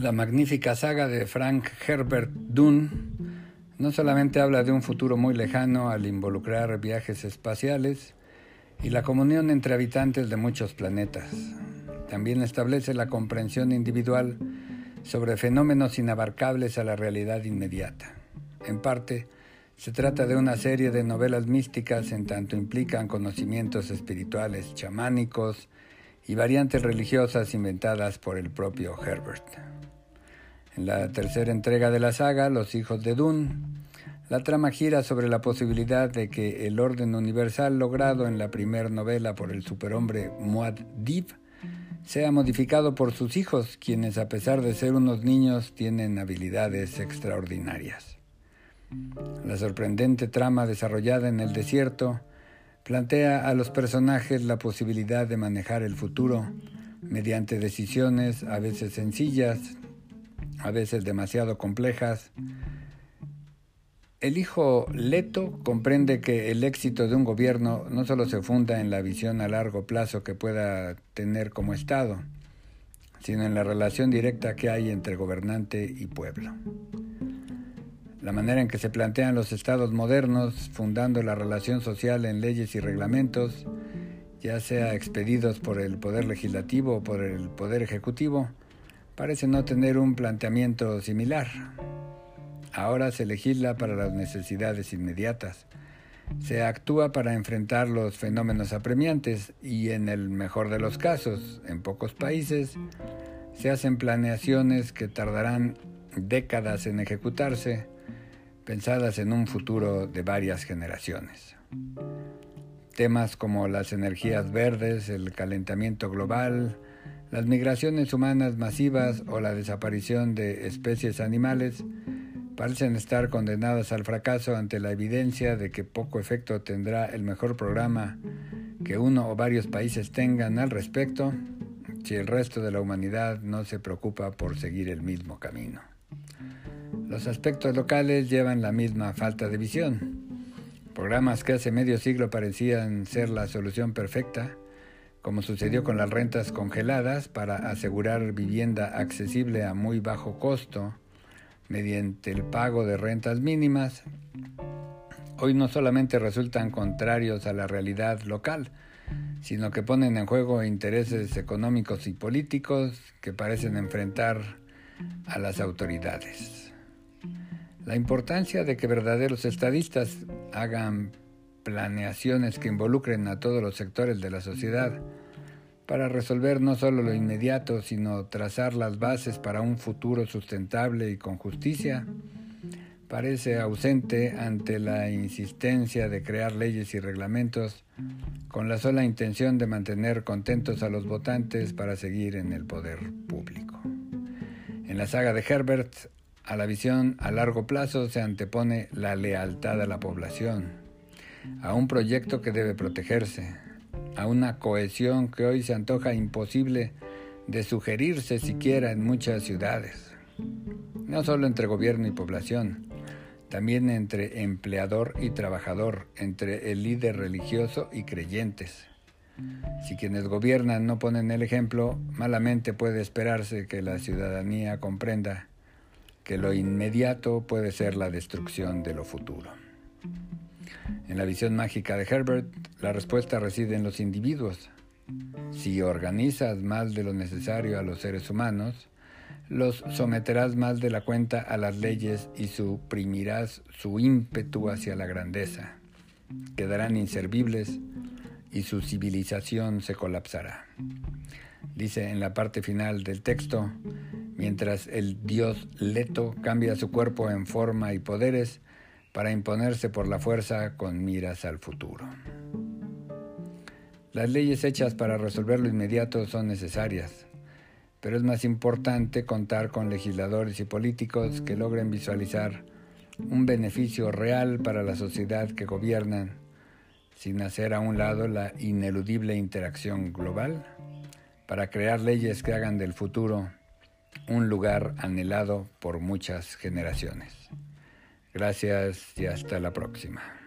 La magnífica saga de Frank Herbert Dunn no solamente habla de un futuro muy lejano al involucrar viajes espaciales y la comunión entre habitantes de muchos planetas, también establece la comprensión individual sobre fenómenos inabarcables a la realidad inmediata. En parte, se trata de una serie de novelas místicas en tanto implican conocimientos espirituales chamánicos y variantes religiosas inventadas por el propio Herbert. En la tercera entrega de la saga, Los hijos de Dun, la trama gira sobre la posibilidad de que el orden universal logrado en la primera novela por el superhombre Muad'Dib sea modificado por sus hijos, quienes a pesar de ser unos niños tienen habilidades extraordinarias. La sorprendente trama desarrollada en el desierto plantea a los personajes la posibilidad de manejar el futuro mediante decisiones a veces sencillas, a veces demasiado complejas. El hijo Leto comprende que el éxito de un gobierno no solo se funda en la visión a largo plazo que pueda tener como Estado, sino en la relación directa que hay entre gobernante y pueblo. La manera en que se plantean los estados modernos, fundando la relación social en leyes y reglamentos, ya sea expedidos por el Poder Legislativo o por el Poder Ejecutivo, parece no tener un planteamiento similar. Ahora se legisla para las necesidades inmediatas. Se actúa para enfrentar los fenómenos apremiantes y en el mejor de los casos, en pocos países, se hacen planeaciones que tardarán décadas en ejecutarse, pensadas en un futuro de varias generaciones. Temas como las energías verdes, el calentamiento global, las migraciones humanas masivas o la desaparición de especies animales parecen estar condenadas al fracaso ante la evidencia de que poco efecto tendrá el mejor programa que uno o varios países tengan al respecto si el resto de la humanidad no se preocupa por seguir el mismo camino. Los aspectos locales llevan la misma falta de visión. Programas que hace medio siglo parecían ser la solución perfecta, como sucedió con las rentas congeladas para asegurar vivienda accesible a muy bajo costo mediante el pago de rentas mínimas, hoy no solamente resultan contrarios a la realidad local, sino que ponen en juego intereses económicos y políticos que parecen enfrentar a las autoridades. La importancia de que verdaderos estadistas hagan planeaciones que involucren a todos los sectores de la sociedad para resolver no solo lo inmediato, sino trazar las bases para un futuro sustentable y con justicia, parece ausente ante la insistencia de crear leyes y reglamentos con la sola intención de mantener contentos a los votantes para seguir en el poder público. En la saga de Herbert, a la visión a largo plazo se antepone la lealtad a la población, a un proyecto que debe protegerse, a una cohesión que hoy se antoja imposible de sugerirse siquiera en muchas ciudades, no solo entre gobierno y población, también entre empleador y trabajador, entre el líder religioso y creyentes. Si quienes gobiernan no ponen el ejemplo, malamente puede esperarse que la ciudadanía comprenda que lo inmediato puede ser la destrucción de lo futuro. En la visión mágica de Herbert, la respuesta reside en los individuos. Si organizas más de lo necesario a los seres humanos, los someterás más de la cuenta a las leyes y suprimirás su ímpetu hacia la grandeza. Quedarán inservibles y su civilización se colapsará. Dice en la parte final del texto, mientras el dios Leto cambia su cuerpo en forma y poderes, para imponerse por la fuerza con miras al futuro. Las leyes hechas para resolver lo inmediato son necesarias, pero es más importante contar con legisladores y políticos que logren visualizar un beneficio real para la sociedad que gobiernan, sin hacer a un lado la ineludible interacción global, para crear leyes que hagan del futuro un lugar anhelado por muchas generaciones. Gracias y hasta la próxima.